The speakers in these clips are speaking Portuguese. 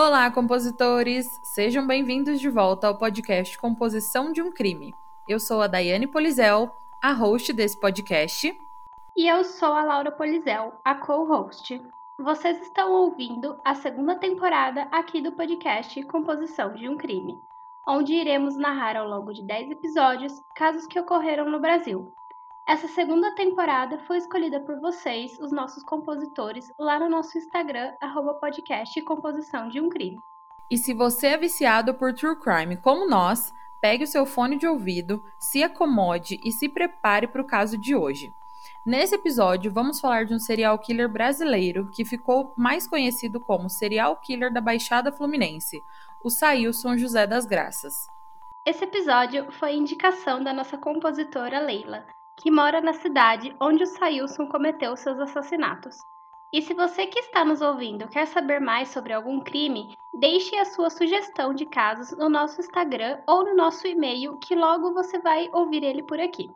Olá, compositores! Sejam bem-vindos de volta ao podcast Composição de um Crime. Eu sou a Daiane Polizel, a host desse podcast. E eu sou a Laura Polizel, a co-host. Vocês estão ouvindo a segunda temporada aqui do podcast Composição de um Crime, onde iremos narrar ao longo de 10 episódios casos que ocorreram no Brasil, essa segunda temporada foi escolhida por vocês, os nossos compositores, lá no nosso Instagram, podcast Composição de um Crime. E se você é viciado por True Crime como nós, pegue o seu fone de ouvido, se acomode e se prepare para o caso de hoje. Nesse episódio, vamos falar de um serial killer brasileiro que ficou mais conhecido como serial killer da Baixada Fluminense, o Sailson José das Graças. Esse episódio foi indicação da nossa compositora Leila, que mora na cidade onde o Sailson cometeu seus assassinatos. E se você que está nos ouvindo quer saber mais sobre algum crime, deixe a sua sugestão de casos no nosso Instagram ou no nosso e-mail, que logo você vai ouvir ele por aqui.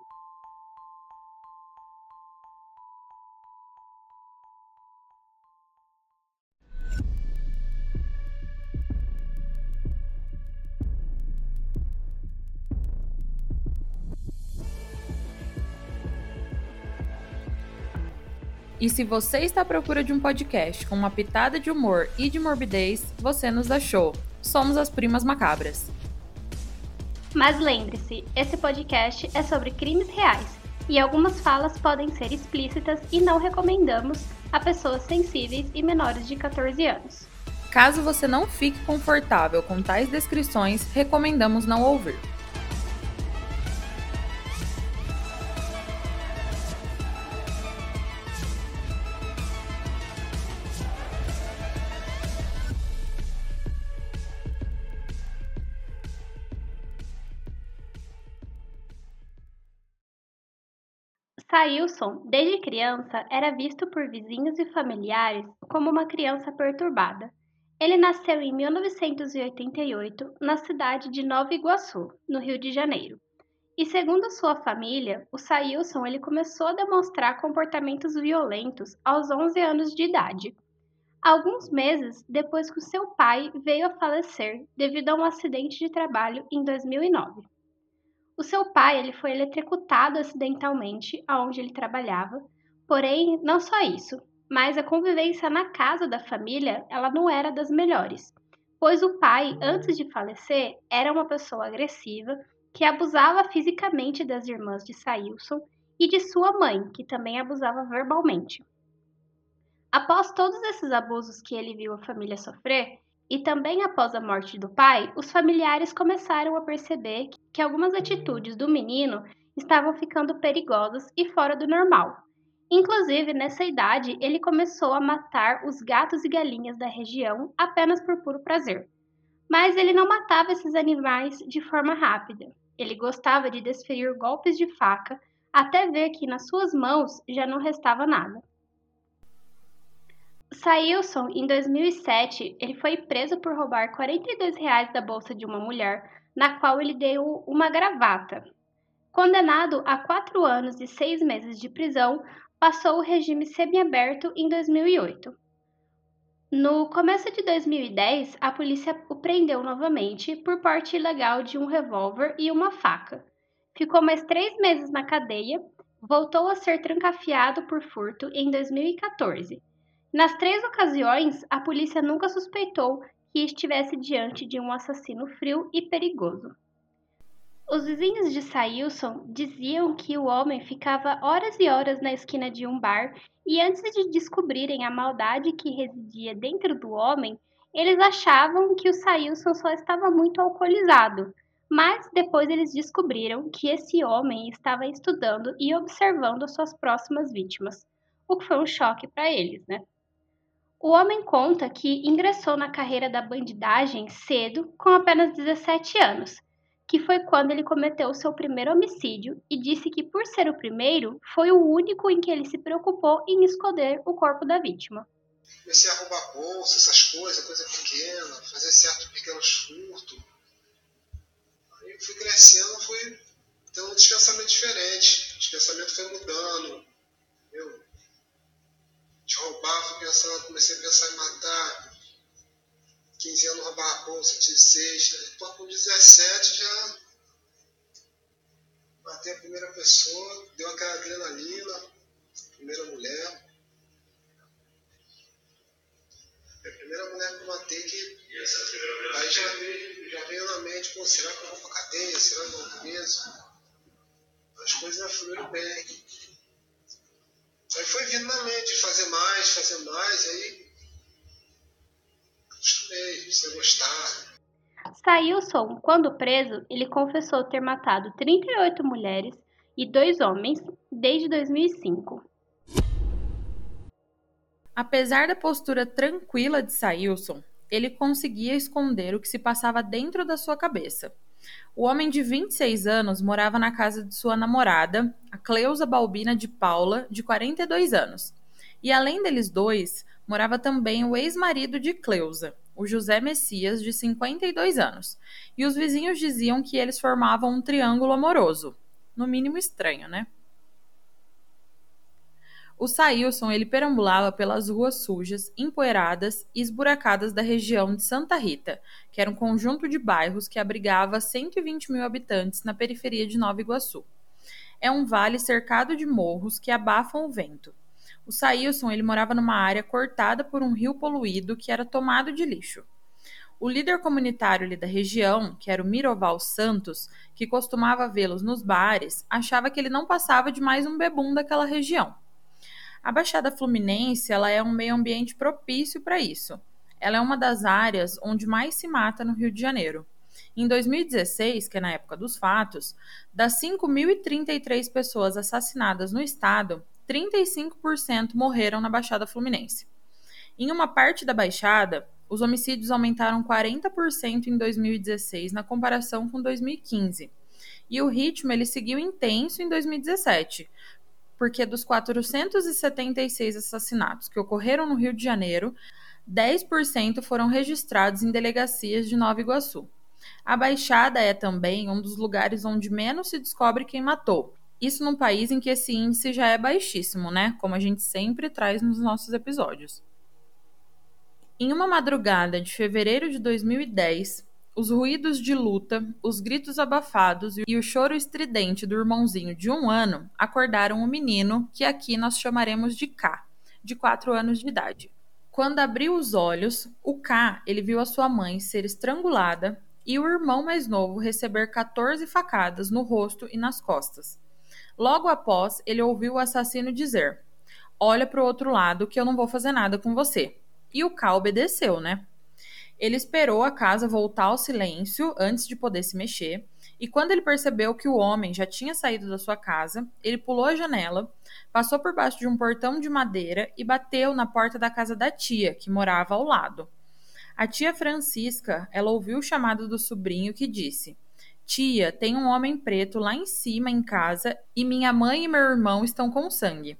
E se você está à procura de um podcast com uma pitada de humor e de morbidez, você nos achou. Somos as Primas Macabras. Mas lembre-se, esse podcast é sobre crimes reais e algumas falas podem ser explícitas e não recomendamos a pessoas sensíveis e menores de 14 anos. Caso você não fique confortável com tais descrições, recomendamos não ouvir. Sailson, desde criança, era visto por vizinhos e familiares como uma criança perturbada. Ele nasceu em 1988 na cidade de Nova Iguaçu, no Rio de Janeiro. E segundo sua família, o Sailson ele começou a demonstrar comportamentos violentos aos 11 anos de idade. Alguns meses depois que seu pai veio a falecer devido a um acidente de trabalho em 2009. O seu pai ele foi eletrocutado acidentalmente aonde ele trabalhava, porém não só isso, mas a convivência na casa da família ela não era das melhores, pois o pai antes de falecer era uma pessoa agressiva que abusava fisicamente das irmãs de Sailson e de sua mãe, que também abusava verbalmente. Após todos esses abusos que ele viu a família sofrer, e também após a morte do pai, os familiares começaram a perceber que algumas atitudes do menino estavam ficando perigosas e fora do normal. Inclusive, nessa idade, ele começou a matar os gatos e galinhas da região apenas por puro prazer. Mas ele não matava esses animais de forma rápida. Ele gostava de desferir golpes de faca até ver que nas suas mãos já não restava nada. Sailson, em 2007, ele foi preso por roubar 42 reais da bolsa de uma mulher, na qual ele deu uma gravata. Condenado a quatro anos e seis meses de prisão, passou o regime semiaberto em 2008. No começo de 2010, a polícia o prendeu novamente por porte ilegal de um revólver e uma faca. Ficou mais três meses na cadeia, voltou a ser trancafiado por furto em 2014 nas três ocasiões, a polícia nunca suspeitou que estivesse diante de um assassino frio e perigoso. Os vizinhos de Sailson diziam que o homem ficava horas e horas na esquina de um bar e antes de descobrirem a maldade que residia dentro do homem, eles achavam que o Sailson só estava muito alcoolizado, mas depois eles descobriram que esse homem estava estudando e observando suas próximas vítimas, o que foi um choque para eles, né? O homem conta que ingressou na carreira da bandidagem cedo, com apenas 17 anos, que foi quando ele cometeu seu primeiro homicídio e disse que, por ser o primeiro, foi o único em que ele se preocupou em esconder o corpo da vítima. Comecei a roubar bolsa, essas coisas, coisa pequena, fazer certos pequenos furtos. Aí fui crescendo, fui tendo um despensamento diferente. O despensamento foi mudando. De roubar, fui pensando, comecei a pensar em matar. 15 anos roubava a bolsa, 16, né? com 17 já matei a primeira pessoa, deu aquela adrenalina, primeira mulher. É a primeira mulher que eu matei que. Aí já veio, já veio na mente, pô, será que eu vou pra cadeia? Será que eu vou preso? As coisas já fluíram bem. Aí foi vindo na mente, fazer mais, fazer mais, aí acostumei, você gostar. Sailson, quando preso, ele confessou ter matado 38 mulheres e dois homens desde 2005. Apesar da postura tranquila de Sailson, ele conseguia esconder o que se passava dentro da sua cabeça. O homem de 26 anos morava na casa de sua namorada, Cleusa Balbina de Paula, de 42 anos. E além deles dois, morava também o ex-marido de Cleusa, o José Messias, de 52 anos. E os vizinhos diziam que eles formavam um triângulo amoroso. No mínimo estranho, né? O Sailson ele perambulava pelas ruas sujas, empoeiradas e esburacadas da região de Santa Rita, que era um conjunto de bairros que abrigava 120 mil habitantes na periferia de Nova Iguaçu. É um vale cercado de morros que abafam o vento. O Sailson ele morava numa área cortada por um rio poluído que era tomado de lixo. O líder comunitário ali da região, que era o Miroval Santos, que costumava vê-los nos bares, achava que ele não passava de mais um bebum daquela região. A Baixada Fluminense ela é um meio ambiente propício para isso. Ela é uma das áreas onde mais se mata no Rio de Janeiro. Em 2016, que é na época dos fatos, das 5.033 pessoas assassinadas no estado, 35% morreram na Baixada Fluminense. Em uma parte da Baixada, os homicídios aumentaram 40% em 2016 na comparação com 2015. E o ritmo ele seguiu intenso em 2017, porque dos 476 assassinatos que ocorreram no Rio de Janeiro, 10% foram registrados em delegacias de Nova Iguaçu. A Baixada é também um dos lugares onde menos se descobre quem matou. Isso num país em que esse índice já é baixíssimo, né? Como a gente sempre traz nos nossos episódios. Em uma madrugada de fevereiro de 2010, os ruídos de luta, os gritos abafados e o choro estridente do irmãozinho de um ano acordaram o menino, que aqui nós chamaremos de K, de quatro anos de idade. Quando abriu os olhos, o K ele viu a sua mãe ser estrangulada e o irmão mais novo receber 14 facadas no rosto e nas costas. Logo após, ele ouviu o assassino dizer: Olha para o outro lado que eu não vou fazer nada com você. E o K obedeceu, né? Ele esperou a casa voltar ao silêncio antes de poder se mexer, e quando ele percebeu que o homem já tinha saído da sua casa, ele pulou a janela, passou por baixo de um portão de madeira e bateu na porta da casa da tia, que morava ao lado. A tia Francisca, ela ouviu o chamado do sobrinho que disse: Tia, tem um homem preto lá em cima em casa e minha mãe e meu irmão estão com sangue.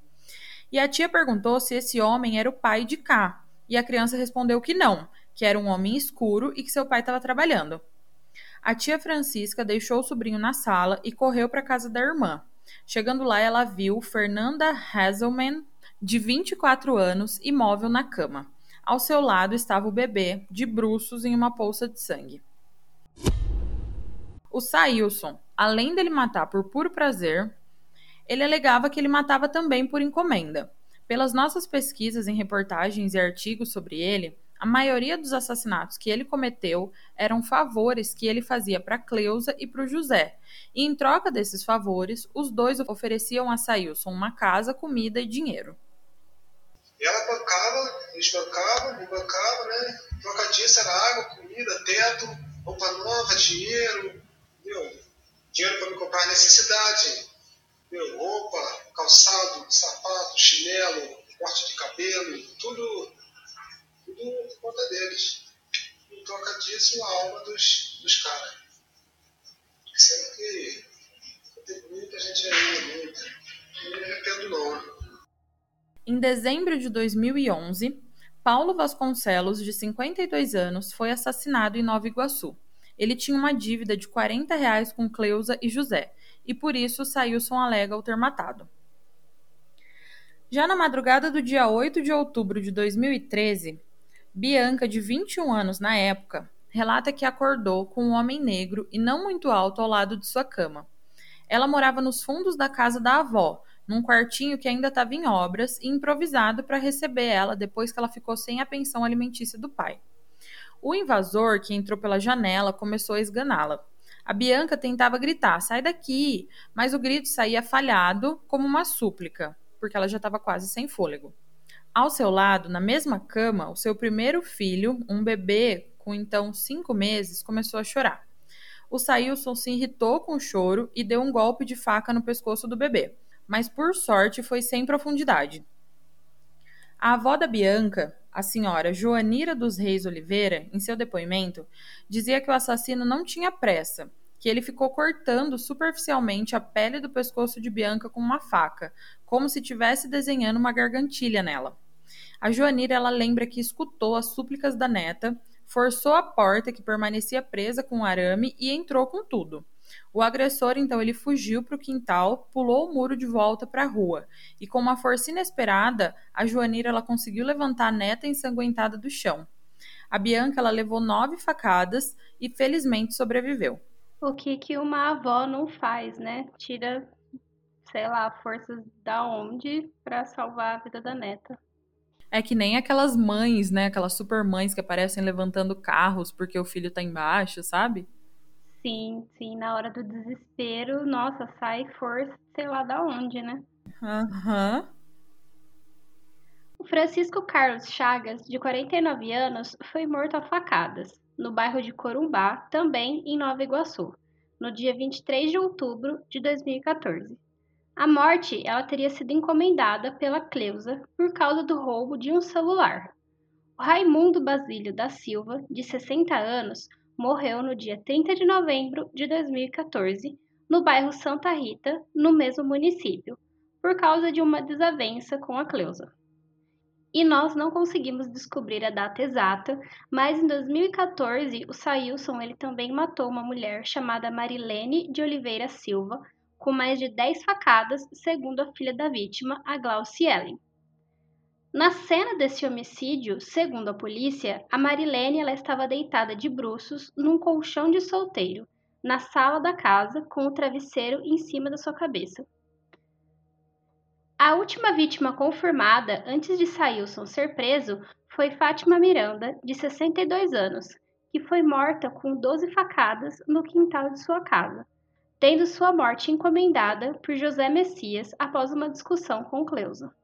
E a tia perguntou se esse homem era o pai de Cá, e a criança respondeu que não, que era um homem escuro e que seu pai estava trabalhando. A tia Francisca deixou o sobrinho na sala e correu para a casa da irmã. Chegando lá, ela viu Fernanda Hazelman, de 24 anos, imóvel na cama. Ao seu lado estava o bebê, de bruços em uma poça de sangue. O Sailson, além dele matar por puro prazer, ele alegava que ele matava também por encomenda. Pelas nossas pesquisas em reportagens e artigos sobre ele, a maioria dos assassinatos que ele cometeu eram favores que ele fazia para Cleusa e para o José. E em troca desses favores, os dois ofereciam a Sailson uma casa, comida e dinheiro. Ela bancava, eles bancavam, me bancavam, né? Troca disso era água, comida, teto, roupa nova, dinheiro, viu? dinheiro para me comprar necessidade, viu? roupa, calçado, sapato, chinelo, corte de cabelo, tudo tudo por conta deles. Em troca disso, a alma dos, dos caras. Sendo que tem muita gente aí, muita. Não me arrependo, não. Em dezembro de 2011, Paulo Vasconcelos, de 52 anos, foi assassinado em Nova Iguaçu. Ele tinha uma dívida de 40 reais com Cleusa e José, e por isso Sailson alega o ter matado. Já na madrugada do dia 8 de outubro de 2013, Bianca, de 21 anos na época, relata que acordou com um homem negro e não muito alto ao lado de sua cama. Ela morava nos fundos da casa da avó, num quartinho que ainda estava em obras e improvisado para receber ela depois que ela ficou sem a pensão alimentícia do pai. O invasor, que entrou pela janela, começou a esganá-la. A Bianca tentava gritar: sai daqui! Mas o grito saía falhado, como uma súplica, porque ela já estava quase sem fôlego. Ao seu lado, na mesma cama, o seu primeiro filho, um bebê com então cinco meses, começou a chorar. O Sailson se irritou com o choro e deu um golpe de faca no pescoço do bebê mas por sorte foi sem profundidade. A avó da Bianca, a senhora Joanira dos Reis Oliveira, em seu depoimento, dizia que o assassino não tinha pressa, que ele ficou cortando superficialmente a pele do pescoço de Bianca com uma faca, como se estivesse desenhando uma gargantilha nela. A Joanira ela lembra que escutou as súplicas da neta, forçou a porta que permanecia presa com arame e entrou com tudo. O agressor então ele fugiu para o quintal, pulou o muro de volta para a rua e com uma força inesperada, a Joanira ela conseguiu levantar a neta ensanguentada do chão. A Bianca ela levou nove facadas e felizmente sobreviveu. O que que uma avó não faz, né? Tira, sei lá, forças da onde para salvar a vida da neta. É que nem aquelas mães, né? Aquelas super mães que aparecem levantando carros porque o filho tá embaixo, sabe? Sim, sim, na hora do desespero, nossa, sai força, sei lá da onde, né? Aham. Uhum. O Francisco Carlos Chagas, de 49 anos, foi morto a facadas, no bairro de Corumbá, também em Nova Iguaçu, no dia 23 de outubro de 2014. A morte ela teria sido encomendada pela Cleusa por causa do roubo de um celular. O Raimundo Basílio da Silva, de 60 anos, morreu no dia 30 de novembro de 2014, no bairro Santa Rita, no mesmo município, por causa de uma desavença com a Cleusa. E nós não conseguimos descobrir a data exata, mas em 2014 o Sailson ele também matou uma mulher chamada Marilene de Oliveira Silva, com mais de 10 facadas, segundo a filha da vítima, a Glaucia Ellen. Na cena desse homicídio, segundo a polícia, a Marilene ela estava deitada de bruços num colchão de solteiro, na sala da casa, com o travesseiro em cima da sua cabeça. A última vítima confirmada antes de Sailson ser preso foi Fátima Miranda, de 62 anos, que foi morta com 12 facadas no quintal de sua casa, tendo sua morte encomendada por José Messias após uma discussão com Cleusa.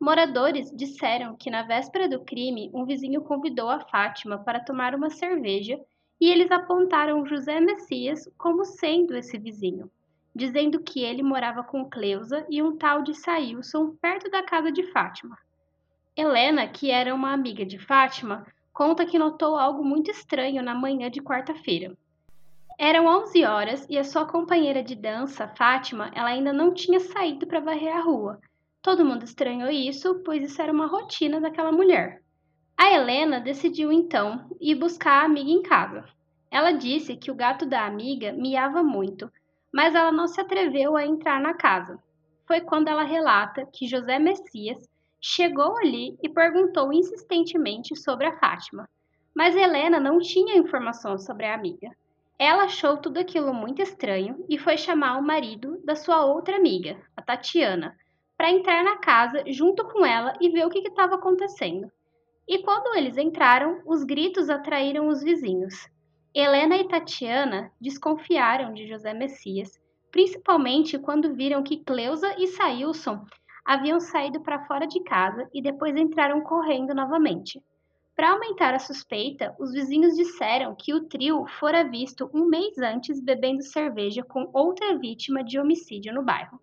Moradores disseram que na véspera do crime, um vizinho convidou a Fátima para tomar uma cerveja e eles apontaram José Messias como sendo esse vizinho, dizendo que ele morava com Cleusa e um tal de Sailson perto da casa de Fátima. Helena, que era uma amiga de Fátima, conta que notou algo muito estranho na manhã de quarta-feira. Eram 11 horas e a sua companheira de dança, Fátima, ela ainda não tinha saído para varrer a rua Todo mundo estranhou isso, pois isso era uma rotina daquela mulher. A Helena decidiu então ir buscar a amiga em casa. Ela disse que o gato da amiga miava muito, mas ela não se atreveu a entrar na casa. Foi quando ela relata que José Messias chegou ali e perguntou insistentemente sobre a Fátima. Mas Helena não tinha informação sobre a amiga. Ela achou tudo aquilo muito estranho e foi chamar o marido da sua outra amiga, a Tatiana, para entrar na casa junto com ela e ver o que estava acontecendo. E quando eles entraram, os gritos atraíram os vizinhos. Helena e Tatiana desconfiaram de José Messias, principalmente quando viram que Cleusa e Sailson haviam saído para fora de casa e depois entraram correndo novamente. Para aumentar a suspeita, os vizinhos disseram que o trio fora visto um mês antes bebendo cerveja com outra vítima de homicídio no bairro.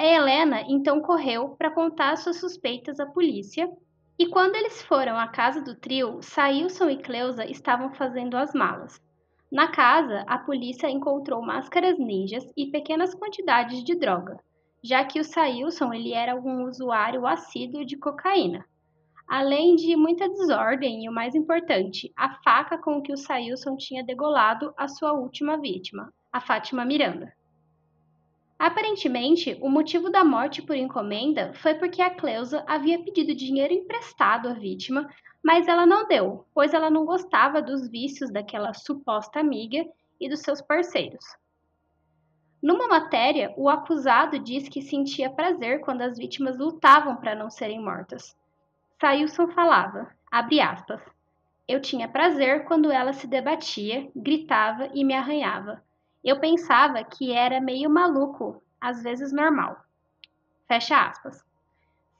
A Helena então correu para contar suas suspeitas à polícia. E quando eles foram à casa do trio, Sailson e Cleusa estavam fazendo as malas. Na casa, a polícia encontrou máscaras ninjas e pequenas quantidades de droga, já que o Sailson ele era um usuário assíduo de cocaína. Além de muita desordem e o mais importante, a faca com que o Sailson tinha degolado a sua última vítima, a Fátima Miranda. Aparentemente, o motivo da morte por encomenda foi porque a Cleusa havia pedido dinheiro emprestado à vítima, mas ela não deu, pois ela não gostava dos vícios daquela suposta amiga e dos seus parceiros. Numa matéria, o acusado diz que sentia prazer quando as vítimas lutavam para não serem mortas. Sailson falava, aspas, eu tinha prazer quando ela se debatia, gritava e me arranhava. Eu pensava que era meio maluco, às vezes normal. Fecha aspas.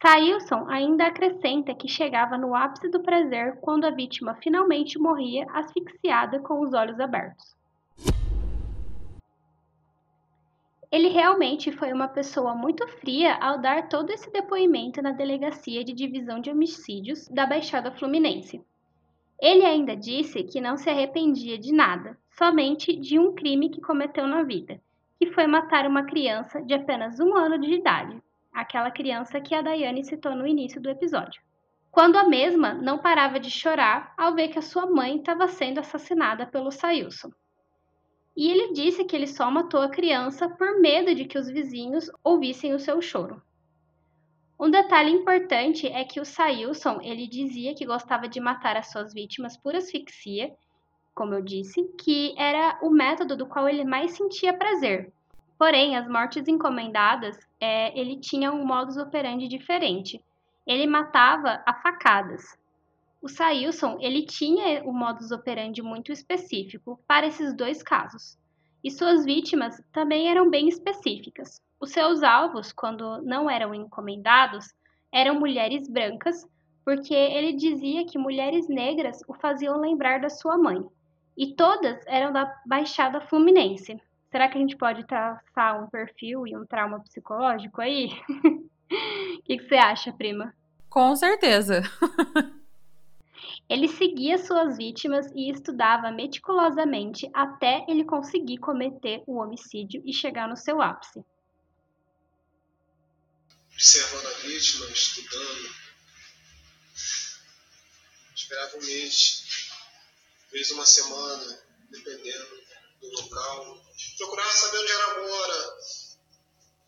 Sailson ainda acrescenta que chegava no ápice do prazer quando a vítima finalmente morria asfixiada com os olhos abertos. Ele realmente foi uma pessoa muito fria ao dar todo esse depoimento na Delegacia de Divisão de Homicídios da Baixada Fluminense. Ele ainda disse que não se arrependia de nada, somente de um crime que cometeu na vida, que foi matar uma criança de apenas um ano de idade, aquela criança que a Daiane citou no início do episódio. Quando a mesma não parava de chorar ao ver que a sua mãe estava sendo assassinada pelo Sailson e ele disse que ele só matou a criança por medo de que os vizinhos ouvissem o seu choro. Um detalhe importante é que o Sailson ele dizia que gostava de matar as suas vítimas por asfixia, como eu disse, que era o método do qual ele mais sentia prazer. Porém, as mortes encomendadas, é, ele tinha um modus operandi diferente. Ele matava a facadas, o Sailson, ele tinha o modus operandi muito específico para esses dois casos. E suas vítimas também eram bem específicas. Os seus alvos, quando não eram encomendados, eram mulheres brancas, porque ele dizia que mulheres negras o faziam lembrar da sua mãe. E todas eram da Baixada Fluminense. Será que a gente pode traçar um perfil e um trauma psicológico aí? O que, que você acha, prima? Com certeza. Ele seguia suas vítimas e estudava meticulosamente até ele conseguir cometer o homicídio e chegar no seu ápice. Observando a vítima, estudando. Esperava um mês, vez uma semana, dependendo do local. Procurava saber onde ela mora,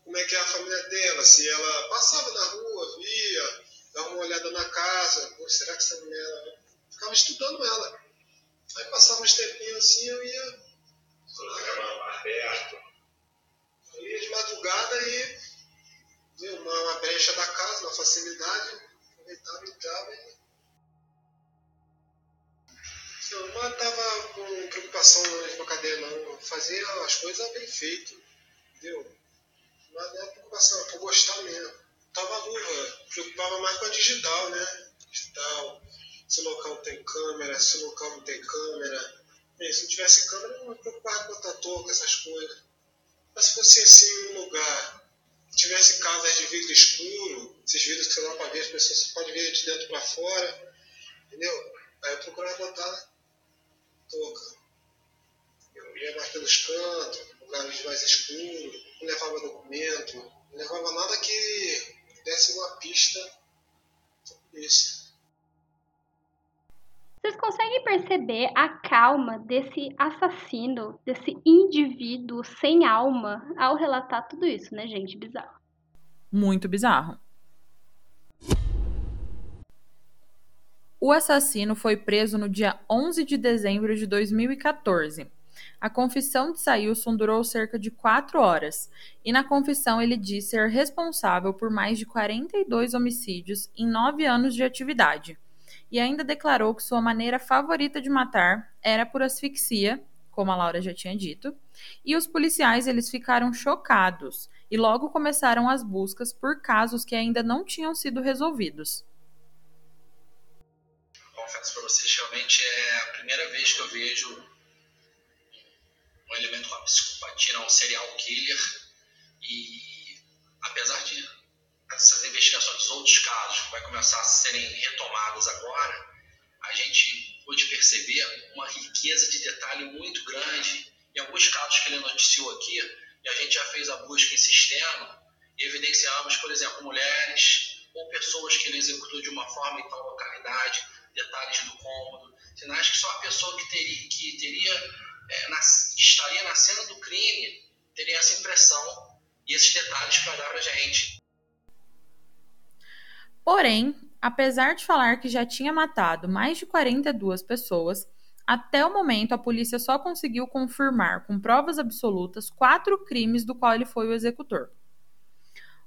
como é que é a família dela, se ela passava na rua, via, dava uma olhada na casa, será que essa mulher ficava estudando ela. Aí passava uns tempinhos assim, eu ia. perto. Eu ia de madrugada e viu uma, uma brecha da casa, uma facilidade, aproveitava, entrava e. Eu não estava com preocupação de uma cadeia, não. Fazia as coisas bem feito, entendeu? Não era preocupação, por gostar mesmo. Tava luva, preocupava mais com a digital, né? Digital se o local tem câmera, se o local não tem câmera. E se não tivesse câmera, eu não me preocupava com a touca, essas coisas. Mas se fosse assim um lugar que tivesse casas de vidro escuro, esses vidros que você dá para ver, as pessoas só podem ver de dentro para fora, entendeu? Aí eu procurava botar touca. Eu ia mais pelos cantos, lugares mais escuros, não levava documento, não levava nada que desse uma pista isso. Vocês conseguem perceber a calma desse assassino, desse indivíduo sem alma ao relatar tudo isso, né, gente? Bizarro. Muito bizarro. O assassino foi preso no dia 11 de dezembro de 2014. A confissão de Sailson durou cerca de quatro horas, e na confissão ele diz ser responsável por mais de 42 homicídios em nove anos de atividade e ainda declarou que sua maneira favorita de matar era por asfixia, como a Laura já tinha dito, e os policiais eles ficaram chocados e logo começaram as buscas por casos que ainda não tinham sido resolvidos. Confesso para vocês, realmente é a primeira vez que eu vejo um elemento com a psicopatia, um serial killer, e apesar de essas investigações outros casos que vai começar a serem retomadas agora, a gente pôde perceber uma riqueza de detalhe muito grande em alguns casos que ele noticiou aqui, e a gente já fez a busca em sistema, e evidenciamos, por exemplo, mulheres ou pessoas que ele executou de uma forma em tal localidade, detalhes do cômodo, sinais que só a pessoa que teria, que teria é, estaria na cena do crime teria essa impressão e esses detalhes para dar para gente. Porém, apesar de falar que já tinha matado mais de 42 pessoas, até o momento a polícia só conseguiu confirmar com provas absolutas quatro crimes do qual ele foi o executor.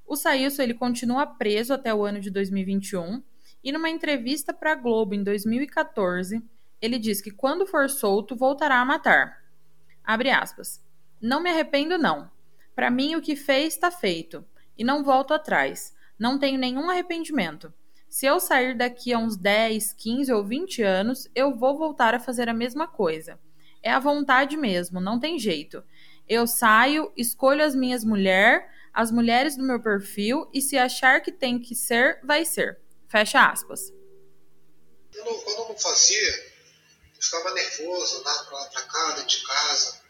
O Sailson ele continua preso até o ano de 2021 e numa entrevista para a Globo em 2014, ele diz que quando for solto voltará a matar. Abre aspas. Não me arrependo não. Para mim o que fez está feito e não volto atrás. Não tenho nenhum arrependimento. Se eu sair daqui a uns 10, 15 ou 20 anos, eu vou voltar a fazer a mesma coisa. É a vontade mesmo, não tem jeito. Eu saio, escolho as minhas mulheres, as mulheres do meu perfil e se achar que tem que ser, vai ser. Fecha aspas. Eu não, quando eu não fazia, eu ficava nervoso, andava pra lá pra cá, dentro de casa.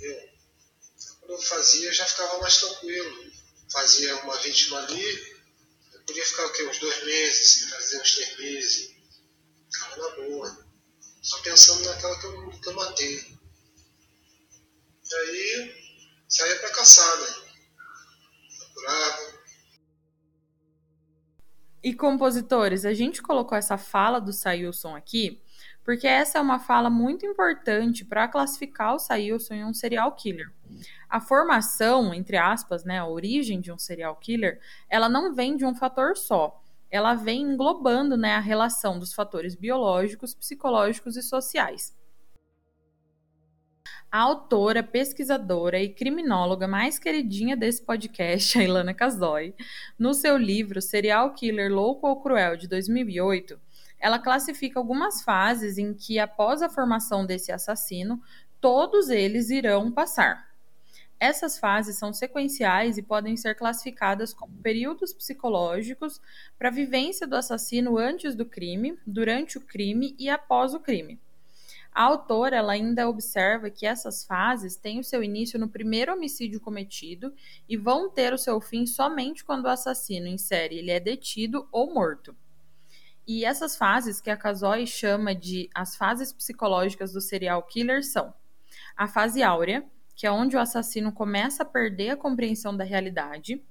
Eu, quando eu fazia, já ficava mais tranquilo. Fazia uma vítima ali, podia ficar o quê? Uns dois meses, assim, fazer uns três meses. Ficava na boa. Só pensando naquela que eu, que eu matei. E aí saía para caçar, né? Procurava. E compositores, a gente colocou essa fala do Sailson aqui porque essa é uma fala muito importante para classificar o Sailson em um serial killer. A formação, entre aspas, né, a origem de um serial killer, ela não vem de um fator só. Ela vem englobando né, a relação dos fatores biológicos, psicológicos e sociais. A autora, pesquisadora e criminóloga mais queridinha desse podcast, a Ilana Kazoy, no seu livro Serial Killer Louco ou Cruel, de 2008, ela classifica algumas fases em que, após a formação desse assassino, todos eles irão passar. Essas fases são sequenciais e podem ser classificadas como períodos psicológicos para a vivência do assassino antes do crime, durante o crime e após o crime. A autora ela ainda observa que essas fases têm o seu início no primeiro homicídio cometido e vão ter o seu fim somente quando o assassino em série ele é detido ou morto. E essas fases que a Kazoy chama de as fases psicológicas do serial killer são a fase áurea, que é onde o assassino começa a perder a compreensão da realidade.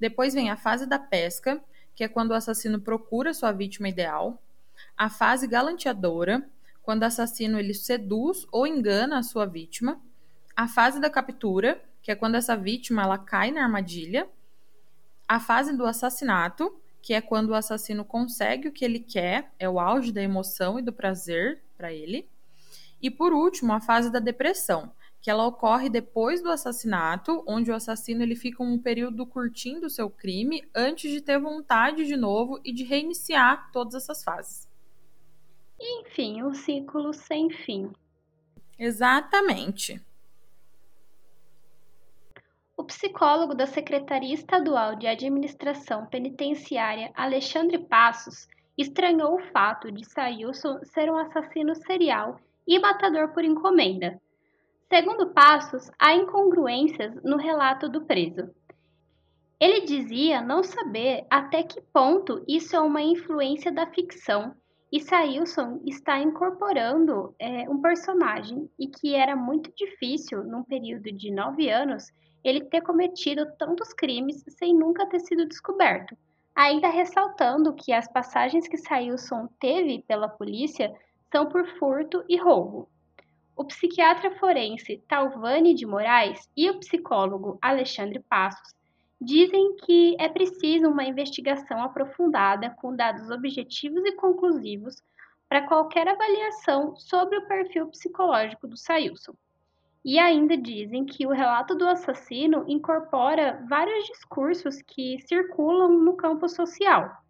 Depois vem a fase da pesca, que é quando o assassino procura sua vítima ideal. A fase galanteadora, quando o assassino ele seduz ou engana a sua vítima. A fase da captura, que é quando essa vítima ela cai na armadilha. A fase do assassinato, que é quando o assassino consegue o que ele quer, é o auge da emoção e do prazer para ele. E por último, a fase da depressão, que ela ocorre depois do assassinato, onde o assassino ele fica um período curtindo o seu crime antes de ter vontade de novo e de reiniciar todas essas fases. Enfim, um ciclo sem fim. Exatamente. O psicólogo da Secretaria Estadual de Administração Penitenciária, Alexandre Passos, estranhou o fato de Sailson ser um assassino serial e matador por encomenda. Segundo Passos, há incongruências no relato do preso. Ele dizia não saber até que ponto isso é uma influência da ficção e Sailson está incorporando é, um personagem e que era muito difícil, num período de nove anos, ele ter cometido tantos crimes sem nunca ter sido descoberto. Ainda ressaltando que as passagens que Sailson teve pela polícia são por furto e roubo. O psiquiatra forense Talvani de Moraes e o psicólogo Alexandre Passos dizem que é preciso uma investigação aprofundada com dados objetivos e conclusivos para qualquer avaliação sobre o perfil psicológico do Sailson. E ainda dizem que o relato do assassino incorpora vários discursos que circulam no campo social.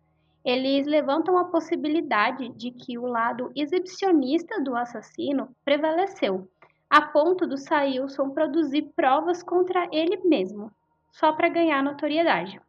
Eles levantam a possibilidade de que o lado exibicionista do assassino prevaleceu, a ponto do Sailson produzir provas contra ele mesmo, só para ganhar notoriedade.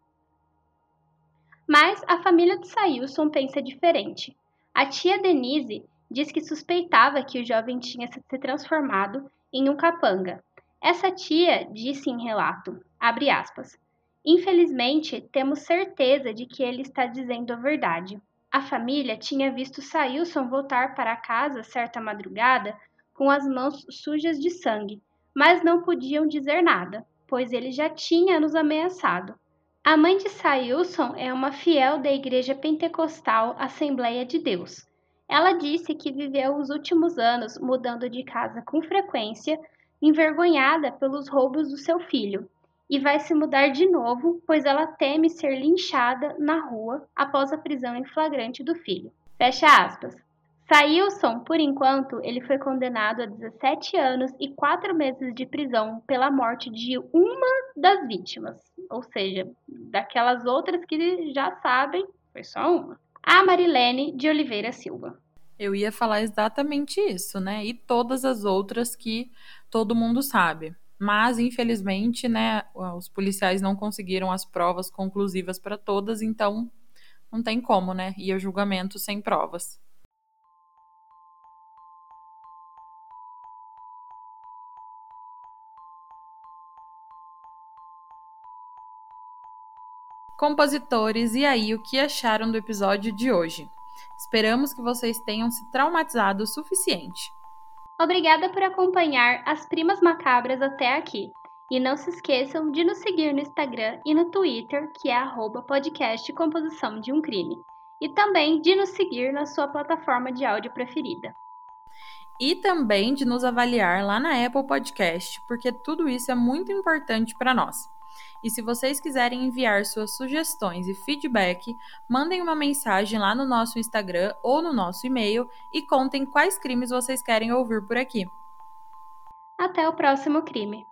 Mas a família do Sailson pensa diferente. A tia Denise diz que suspeitava que o jovem tinha se transformado em um capanga. Essa tia disse em relato, aspas, Infelizmente, temos certeza de que ele está dizendo a verdade. A família tinha visto Sailson voltar para casa certa madrugada com as mãos sujas de sangue, mas não podiam dizer nada, pois ele já tinha nos ameaçado. A mãe de Sailson é uma fiel da Igreja Pentecostal Assembleia de Deus. Ela disse que viveu os últimos anos mudando de casa com frequência, envergonhada pelos roubos do seu filho, e vai se mudar de novo, pois ela teme ser linchada na rua após a prisão em flagrante do filho. Fecha aspas. Sailson, por enquanto, ele foi condenado a 17 anos e 4 meses de prisão pela morte de uma das vítimas, ou seja, daquelas outras que já sabem, foi só uma. A Marilene de Oliveira Silva. Eu ia falar exatamente isso, né? E todas as outras que todo mundo sabe. Mas, infelizmente, né, os policiais não conseguiram as provas conclusivas para todas, então não tem como, né? Ir ao julgamento sem provas. Compositores, e aí, o que acharam do episódio de hoje? Esperamos que vocês tenham se traumatizado o suficiente. Obrigada por acompanhar as Primas Macabras até aqui. E não se esqueçam de nos seguir no Instagram e no Twitter, que é podcast Composição de um Crime. E também de nos seguir na sua plataforma de áudio preferida. E também de nos avaliar lá na Apple Podcast, porque tudo isso é muito importante para nós. E se vocês quiserem enviar suas sugestões e feedback, mandem uma mensagem lá no nosso Instagram ou no nosso e-mail e contem quais crimes vocês querem ouvir por aqui. Até o próximo crime!